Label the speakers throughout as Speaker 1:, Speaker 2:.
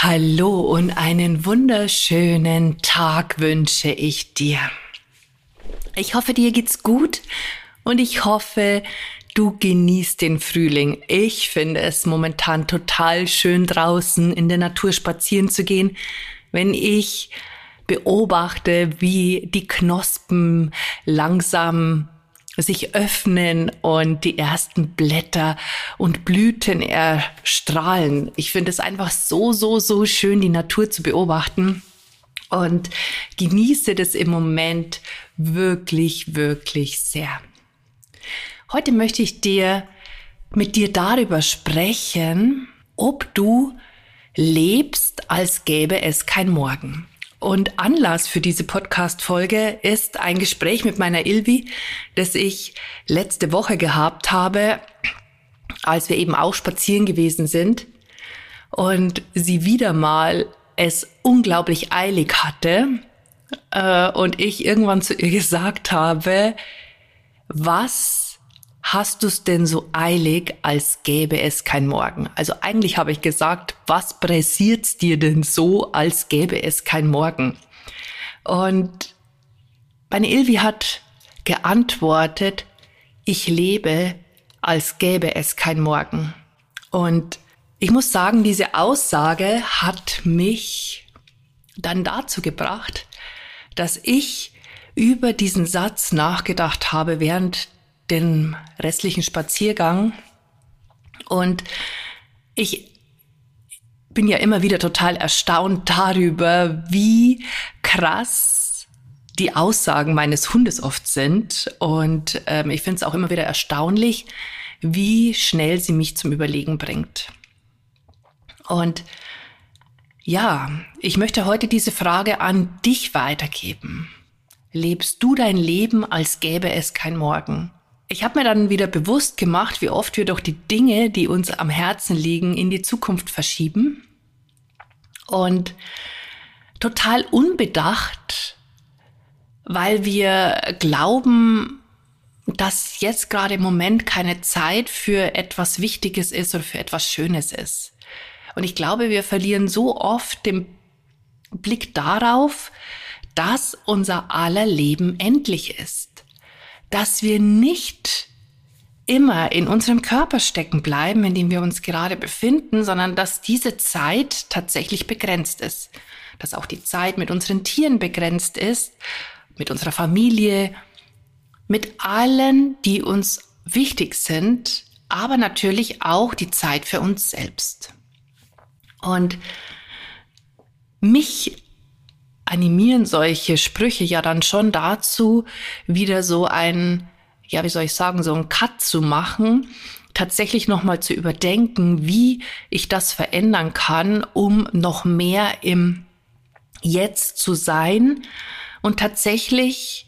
Speaker 1: Hallo und einen wunderschönen Tag wünsche ich dir. Ich hoffe, dir geht's gut und ich hoffe, du genießt den Frühling. Ich finde es momentan total schön draußen in der Natur spazieren zu gehen, wenn ich beobachte, wie die Knospen langsam sich öffnen und die ersten Blätter und Blüten erstrahlen. Ich finde es einfach so, so, so schön, die Natur zu beobachten und genieße das im Moment wirklich, wirklich sehr. Heute möchte ich dir mit dir darüber sprechen, ob du lebst, als gäbe es kein Morgen. Und Anlass für diese Podcast-Folge ist ein Gespräch mit meiner Ilvi, das ich letzte Woche gehabt habe, als wir eben auch spazieren gewesen sind und sie wieder mal es unglaublich eilig hatte äh, und ich irgendwann zu ihr gesagt habe, was hast du es denn so eilig, als gäbe es kein Morgen? Also eigentlich habe ich gesagt, was pressiert's dir denn so, als gäbe es kein Morgen? Und meine Ilvi hat geantwortet, ich lebe, als gäbe es kein Morgen. Und ich muss sagen, diese Aussage hat mich dann dazu gebracht, dass ich über diesen Satz nachgedacht habe, während den restlichen Spaziergang. Und ich bin ja immer wieder total erstaunt darüber, wie krass die Aussagen meines Hundes oft sind. Und ähm, ich finde es auch immer wieder erstaunlich, wie schnell sie mich zum Überlegen bringt. Und ja, ich möchte heute diese Frage an dich weitergeben. Lebst du dein Leben, als gäbe es kein Morgen? Ich habe mir dann wieder bewusst gemacht, wie oft wir doch die Dinge, die uns am Herzen liegen, in die Zukunft verschieben und total unbedacht, weil wir glauben, dass jetzt gerade im Moment keine Zeit für etwas Wichtiges ist oder für etwas Schönes ist. Und ich glaube, wir verlieren so oft den Blick darauf, dass unser aller Leben endlich ist dass wir nicht immer in unserem Körper stecken bleiben, in dem wir uns gerade befinden, sondern dass diese Zeit tatsächlich begrenzt ist. Dass auch die Zeit mit unseren Tieren begrenzt ist, mit unserer Familie, mit allen, die uns wichtig sind, aber natürlich auch die Zeit für uns selbst. Und mich animieren solche Sprüche ja dann schon dazu, wieder so ein, ja, wie soll ich sagen, so ein Cut zu machen, tatsächlich nochmal zu überdenken, wie ich das verändern kann, um noch mehr im Jetzt zu sein und tatsächlich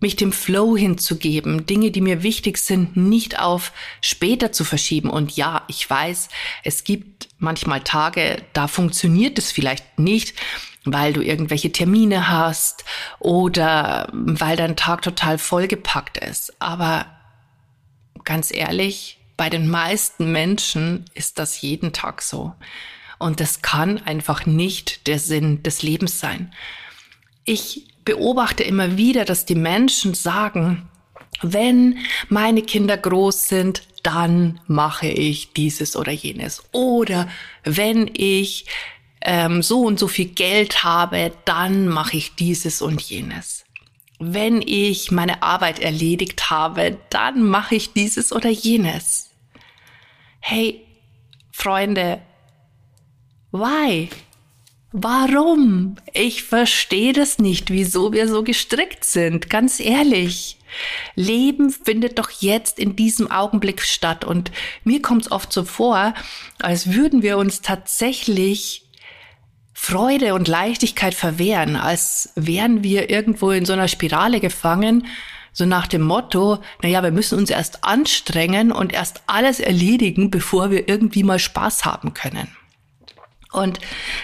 Speaker 1: mich dem Flow hinzugeben, Dinge, die mir wichtig sind, nicht auf später zu verschieben. Und ja, ich weiß, es gibt manchmal Tage, da funktioniert es vielleicht nicht weil du irgendwelche Termine hast oder weil dein Tag total vollgepackt ist. Aber ganz ehrlich, bei den meisten Menschen ist das jeden Tag so. Und das kann einfach nicht der Sinn des Lebens sein. Ich beobachte immer wieder, dass die Menschen sagen, wenn meine Kinder groß sind, dann mache ich dieses oder jenes. Oder wenn ich ähm, so und so viel Geld habe, dann mache ich dieses und jenes. Wenn ich meine Arbeit erledigt habe, dann mache ich dieses oder jenes. Hey, Freunde, why? Warum? Ich verstehe das nicht, wieso wir so gestrickt sind, ganz ehrlich. Leben findet doch jetzt in diesem Augenblick statt und mir kommt es oft so vor, als würden wir uns tatsächlich Freude und Leichtigkeit verwehren, als wären wir irgendwo in so einer Spirale gefangen, so nach dem Motto, naja, wir müssen uns erst anstrengen und erst alles erledigen, bevor wir irgendwie mal Spaß haben können. Und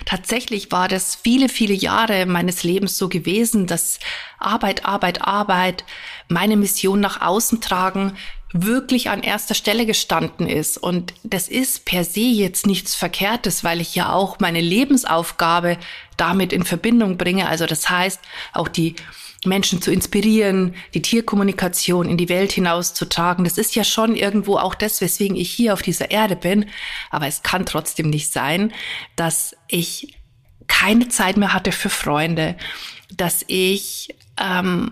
Speaker 1: tatsächlich war das viele, viele Jahre meines Lebens so gewesen, dass Arbeit, Arbeit, Arbeit, meine Mission nach außen tragen, wirklich an erster Stelle gestanden ist. Und das ist per se jetzt nichts Verkehrtes, weil ich ja auch meine Lebensaufgabe damit in Verbindung bringe. Also das heißt, auch die Menschen zu inspirieren, die Tierkommunikation in die Welt hinauszutragen. Das ist ja schon irgendwo auch das, weswegen ich hier auf dieser Erde bin. Aber es kann trotzdem nicht sein, dass ich keine Zeit mehr hatte für Freunde, dass ich ähm,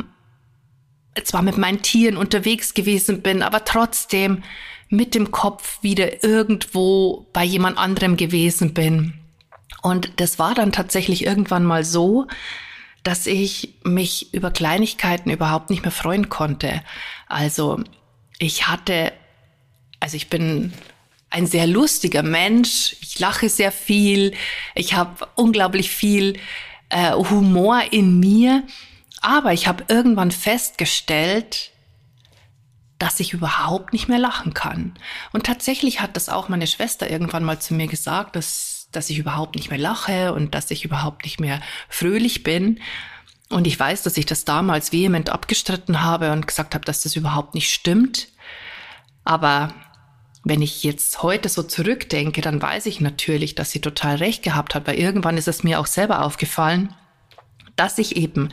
Speaker 1: zwar mit meinen Tieren unterwegs gewesen bin, aber trotzdem mit dem Kopf wieder irgendwo bei jemand anderem gewesen bin. Und das war dann tatsächlich irgendwann mal so, dass ich mich über Kleinigkeiten überhaupt nicht mehr freuen konnte. Also ich hatte, also ich bin ein sehr lustiger Mensch, ich lache sehr viel, ich habe unglaublich viel äh, Humor in mir, aber ich habe irgendwann festgestellt, dass ich überhaupt nicht mehr lachen kann. Und tatsächlich hat das auch meine Schwester irgendwann mal zu mir gesagt, dass dass ich überhaupt nicht mehr lache und dass ich überhaupt nicht mehr fröhlich bin. Und ich weiß, dass ich das damals vehement abgestritten habe und gesagt habe, dass das überhaupt nicht stimmt. Aber wenn ich jetzt heute so zurückdenke, dann weiß ich natürlich, dass sie total recht gehabt hat, weil irgendwann ist es mir auch selber aufgefallen, dass ich eben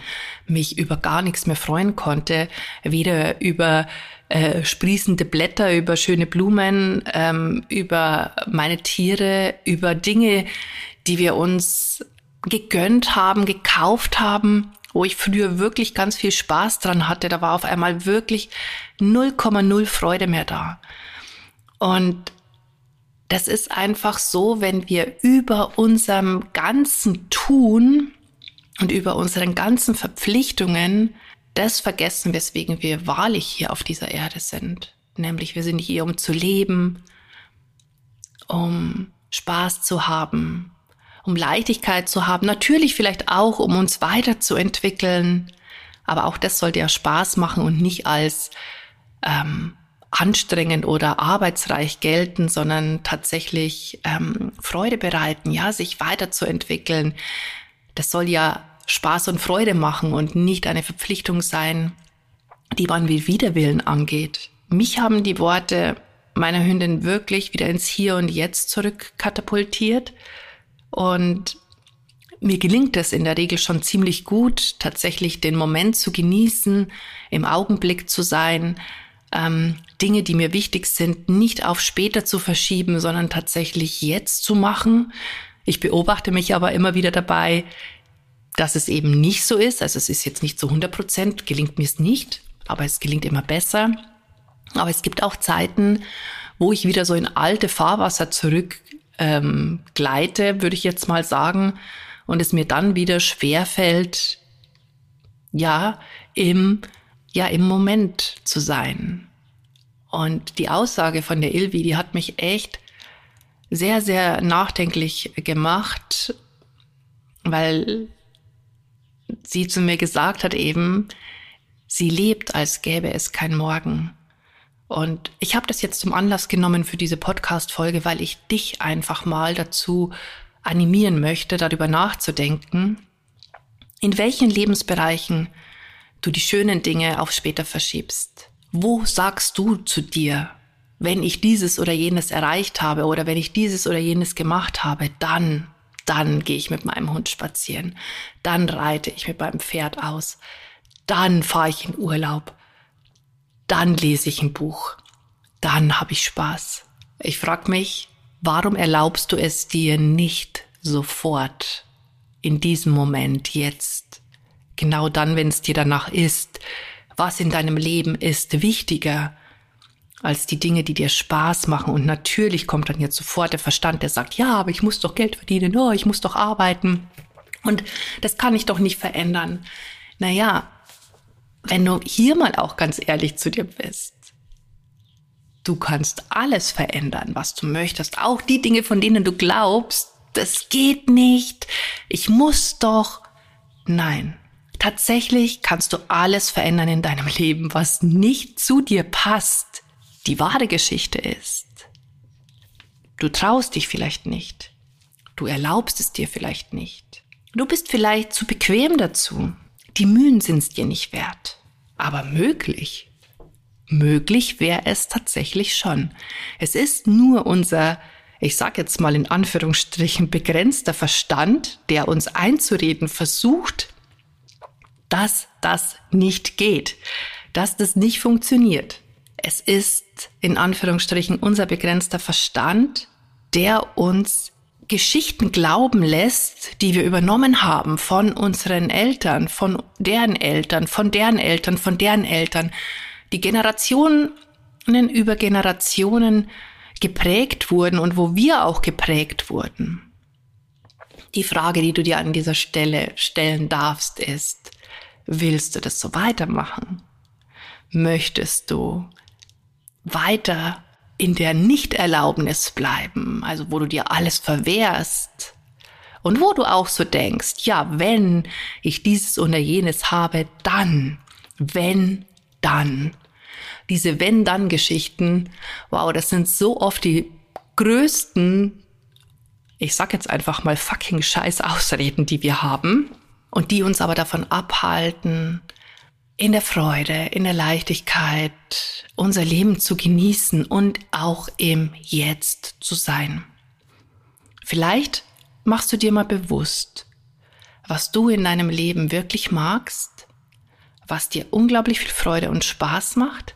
Speaker 1: mich über gar nichts mehr freuen konnte, weder über äh, sprießende Blätter, über schöne Blumen, ähm, über meine Tiere, über Dinge, die wir uns gegönnt haben, gekauft haben, wo ich früher wirklich ganz viel Spaß dran hatte. Da war auf einmal wirklich 0,0 Freude mehr da. Und das ist einfach so, wenn wir über unserem ganzen Tun und über unseren ganzen Verpflichtungen das vergessen, weswegen wir wahrlich hier auf dieser Erde sind. Nämlich wir sind hier, um zu leben, um Spaß zu haben, um Leichtigkeit zu haben, natürlich vielleicht auch, um uns weiterzuentwickeln, aber auch das sollte ja Spaß machen und nicht als ähm, anstrengend oder arbeitsreich gelten, sondern tatsächlich ähm, Freude bereiten, ja, sich weiterzuentwickeln. Das soll ja Spaß und Freude machen und nicht eine Verpflichtung sein, die man wie Widerwillen angeht. Mich haben die Worte meiner Hündin wirklich wieder ins Hier und Jetzt zurückkatapultiert und mir gelingt es in der Regel schon ziemlich gut, tatsächlich den Moment zu genießen, im Augenblick zu sein, ähm, Dinge, die mir wichtig sind, nicht auf später zu verschieben, sondern tatsächlich jetzt zu machen. Ich beobachte mich aber immer wieder dabei, dass es eben nicht so ist. Also es ist jetzt nicht zu 100 Prozent, gelingt mir es nicht, aber es gelingt immer besser. Aber es gibt auch Zeiten, wo ich wieder so in alte Fahrwasser zurück ähm, gleite, würde ich jetzt mal sagen, und es mir dann wieder schwer fällt, ja, im, ja, im Moment zu sein. Und die Aussage von der Ilvi, die hat mich echt sehr, sehr nachdenklich gemacht, weil sie zu mir gesagt hat eben, sie lebt, als gäbe es kein Morgen. Und ich habe das jetzt zum Anlass genommen für diese Podcast-Folge, weil ich dich einfach mal dazu animieren möchte, darüber nachzudenken, in welchen Lebensbereichen du die schönen Dinge auf später verschiebst. Wo sagst du zu dir, wenn ich dieses oder jenes erreicht habe oder wenn ich dieses oder jenes gemacht habe, dann dann gehe ich mit meinem Hund spazieren, dann reite ich mit meinem Pferd aus, dann fahre ich in Urlaub, dann lese ich ein Buch, dann habe ich Spaß. Ich frage mich, warum erlaubst du es dir nicht sofort, in diesem Moment, jetzt, genau dann, wenn es dir danach ist, was in deinem Leben ist wichtiger als die Dinge, die dir Spaß machen. Und natürlich kommt dann jetzt sofort der Verstand, der sagt, ja, aber ich muss doch Geld verdienen, oh, ich muss doch arbeiten. Und das kann ich doch nicht verändern. Naja, wenn du hier mal auch ganz ehrlich zu dir bist, du kannst alles verändern, was du möchtest. Auch die Dinge, von denen du glaubst, das geht nicht, ich muss doch. Nein, tatsächlich kannst du alles verändern in deinem Leben, was nicht zu dir passt. Die wahre Geschichte ist, du traust dich vielleicht nicht. Du erlaubst es dir vielleicht nicht. Du bist vielleicht zu bequem dazu. Die Mühen sind es dir nicht wert. Aber möglich. Möglich wäre es tatsächlich schon. Es ist nur unser, ich sag jetzt mal in Anführungsstrichen, begrenzter Verstand, der uns einzureden versucht, dass das nicht geht, dass das nicht funktioniert. Es ist in Anführungsstrichen unser begrenzter Verstand, der uns Geschichten glauben lässt, die wir übernommen haben von unseren Eltern, von deren Eltern, von deren Eltern, von deren Eltern, die Generationen über Generationen geprägt wurden und wo wir auch geprägt wurden. Die Frage, die du dir an dieser Stelle stellen darfst, ist, willst du das so weitermachen? Möchtest du weiter in der Nichterlaubnis bleiben, also wo du dir alles verwehrst und wo du auch so denkst, ja, wenn ich dieses oder jenes habe, dann, wenn, dann. Diese wenn-dann-Geschichten, wow, das sind so oft die größten, ich sag jetzt einfach mal fucking scheiß Ausreden, die wir haben und die uns aber davon abhalten, in der Freude, in der Leichtigkeit unser Leben zu genießen und auch im Jetzt zu sein. Vielleicht machst du dir mal bewusst, was du in deinem Leben wirklich magst, was dir unglaublich viel Freude und Spaß macht.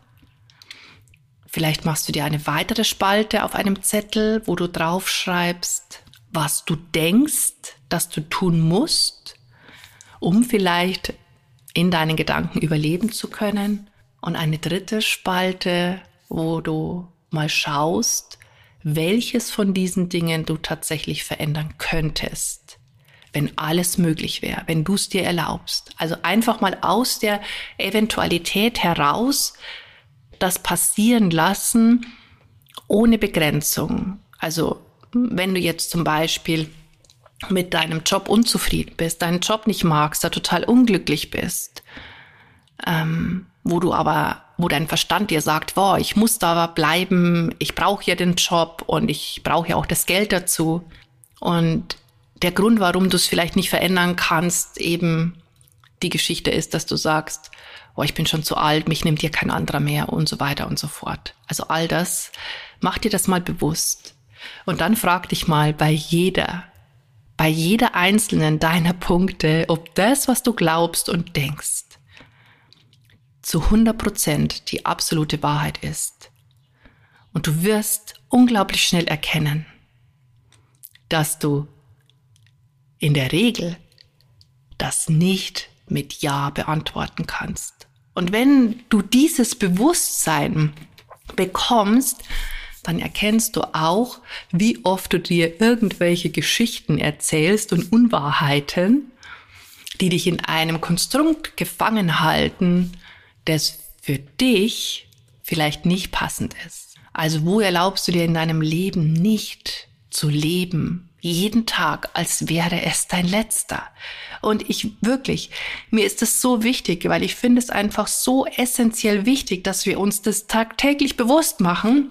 Speaker 1: Vielleicht machst du dir eine weitere Spalte auf einem Zettel, wo du draufschreibst, was du denkst, dass du tun musst, um vielleicht in deinen Gedanken überleben zu können. Und eine dritte Spalte, wo du mal schaust, welches von diesen Dingen du tatsächlich verändern könntest, wenn alles möglich wäre, wenn du es dir erlaubst. Also einfach mal aus der Eventualität heraus das passieren lassen, ohne Begrenzung. Also wenn du jetzt zum Beispiel mit deinem Job unzufrieden bist, deinen Job nicht magst, da total unglücklich bist, ähm, wo du aber, wo dein Verstand dir sagt, boah, ich muss da bleiben, ich brauche ja den Job und ich brauche ja auch das Geld dazu. Und der Grund, warum du es vielleicht nicht verändern kannst, eben die Geschichte ist, dass du sagst, oh, ich bin schon zu alt, mich nimmt hier kein anderer mehr und so weiter und so fort. Also all das, mach dir das mal bewusst. Und dann frag dich mal bei jeder bei jeder einzelnen deiner Punkte, ob das, was du glaubst und denkst, zu 100 Prozent die absolute Wahrheit ist. Und du wirst unglaublich schnell erkennen, dass du in der Regel das nicht mit Ja beantworten kannst. Und wenn du dieses Bewusstsein bekommst, dann erkennst du auch, wie oft du dir irgendwelche Geschichten erzählst und Unwahrheiten, die dich in einem Konstrukt gefangen halten, das für dich vielleicht nicht passend ist. Also wo erlaubst du dir in deinem Leben nicht zu leben, jeden Tag, als wäre es dein letzter. Und ich wirklich, mir ist es so wichtig, weil ich finde es einfach so essentiell wichtig, dass wir uns das tagtäglich bewusst machen,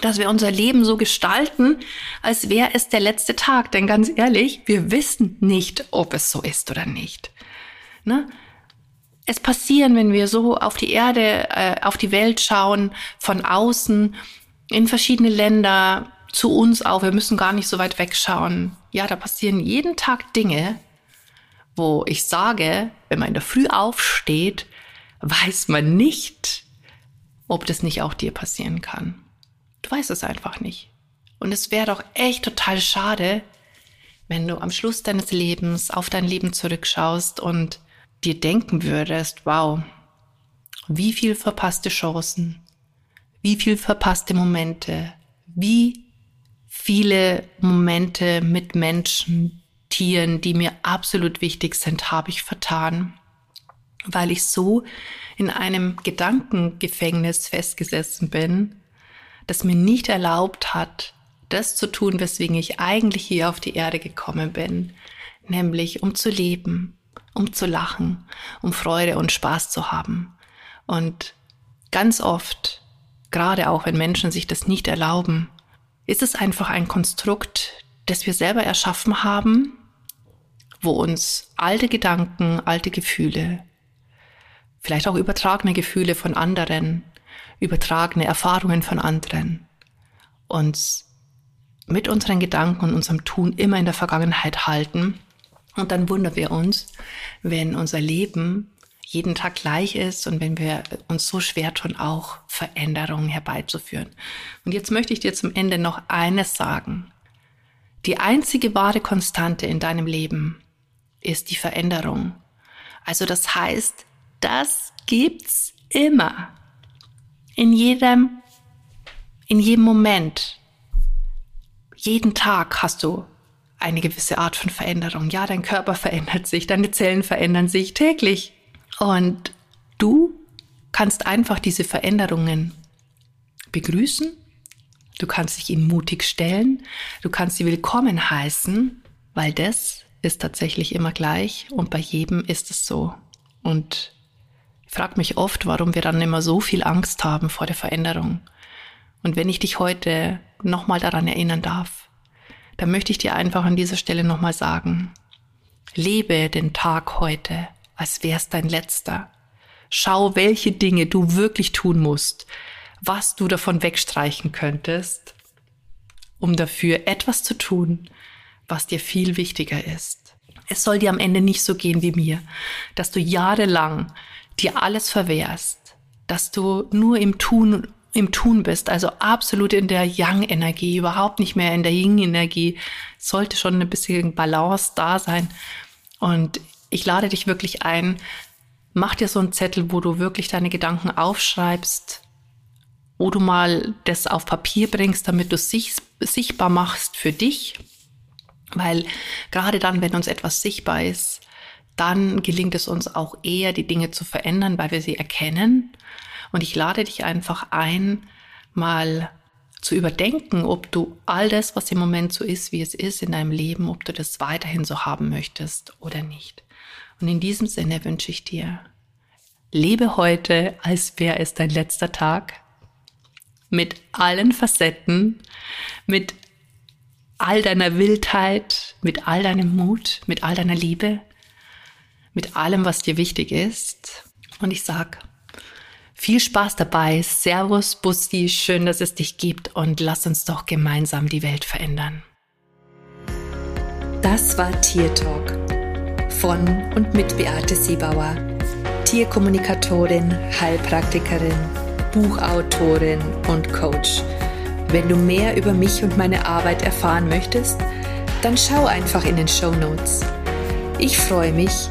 Speaker 1: dass wir unser Leben so gestalten, als wäre es der letzte Tag. Denn ganz ehrlich, wir wissen nicht, ob es so ist oder nicht. Ne? Es passieren, wenn wir so auf die Erde, äh, auf die Welt schauen, von außen, in verschiedene Länder, zu uns auch. Wir müssen gar nicht so weit wegschauen. Ja, da passieren jeden Tag Dinge, wo ich sage, wenn man in der Früh aufsteht, weiß man nicht, ob das nicht auch dir passieren kann. Du weißt es einfach nicht. Und es wäre doch echt total schade, wenn du am Schluss deines Lebens auf dein Leben zurückschaust und dir denken würdest, wow, wie viel verpasste Chancen, wie viel verpasste Momente, wie viele Momente mit Menschen, Tieren, die mir absolut wichtig sind, habe ich vertan, weil ich so in einem Gedankengefängnis festgesessen bin, das mir nicht erlaubt hat, das zu tun, weswegen ich eigentlich hier auf die Erde gekommen bin, nämlich um zu leben, um zu lachen, um Freude und Spaß zu haben. Und ganz oft, gerade auch wenn Menschen sich das nicht erlauben, ist es einfach ein Konstrukt, das wir selber erschaffen haben, wo uns alte Gedanken, alte Gefühle, vielleicht auch übertragene Gefühle von anderen, übertragene Erfahrungen von anderen, uns mit unseren Gedanken und unserem Tun immer in der Vergangenheit halten. Und dann wundern wir uns, wenn unser Leben jeden Tag gleich ist und wenn wir uns so schwer tun, auch Veränderungen herbeizuführen. Und jetzt möchte ich dir zum Ende noch eines sagen. Die einzige wahre Konstante in deinem Leben ist die Veränderung. Also das heißt, das gibt's immer. In jedem, in jedem Moment. Jeden Tag hast du eine gewisse Art von Veränderung. Ja, dein Körper verändert sich, deine Zellen verändern sich täglich. Und du kannst einfach diese Veränderungen begrüßen. Du kannst dich ihnen mutig stellen. Du kannst sie willkommen heißen, weil das ist tatsächlich immer gleich und bei jedem ist es so. Und ich frage mich oft, warum wir dann immer so viel Angst haben vor der Veränderung. Und wenn ich dich heute nochmal daran erinnern darf, dann möchte ich dir einfach an dieser Stelle nochmal sagen, lebe den Tag heute, als wär's dein letzter. Schau, welche Dinge du wirklich tun musst, was du davon wegstreichen könntest, um dafür etwas zu tun, was dir viel wichtiger ist. Es soll dir am Ende nicht so gehen wie mir, dass du jahrelang dir alles verwehrst, dass du nur im Tun im Tun bist, also absolut in der Yang-Energie, überhaupt nicht mehr in der Yin-Energie, sollte schon ein bisschen Balance da sein. Und ich lade dich wirklich ein, mach dir so einen Zettel, wo du wirklich deine Gedanken aufschreibst, wo du mal das auf Papier bringst, damit du es sichtbar machst für dich weil gerade dann, wenn uns etwas sichtbar ist, dann gelingt es uns auch eher, die Dinge zu verändern, weil wir sie erkennen. Und ich lade dich einfach ein, mal zu überdenken, ob du all das, was im Moment so ist, wie es ist in deinem Leben, ob du das weiterhin so haben möchtest oder nicht. Und in diesem Sinne wünsche ich dir, lebe heute, als wäre es dein letzter Tag, mit allen Facetten, mit all deiner Wildheit, mit all deinem Mut, mit all deiner Liebe, mit allem, was dir wichtig ist. Und ich sag, viel Spaß dabei. Servus, Busti, schön, dass es dich gibt und lass uns doch gemeinsam die Welt verändern.
Speaker 2: Das war Tier Talk von und mit Beate Siebauer, Tierkommunikatorin, Heilpraktikerin, Buchautorin und Coach wenn du mehr über mich und meine Arbeit erfahren möchtest, dann schau einfach in den Show Notes. Ich freue mich,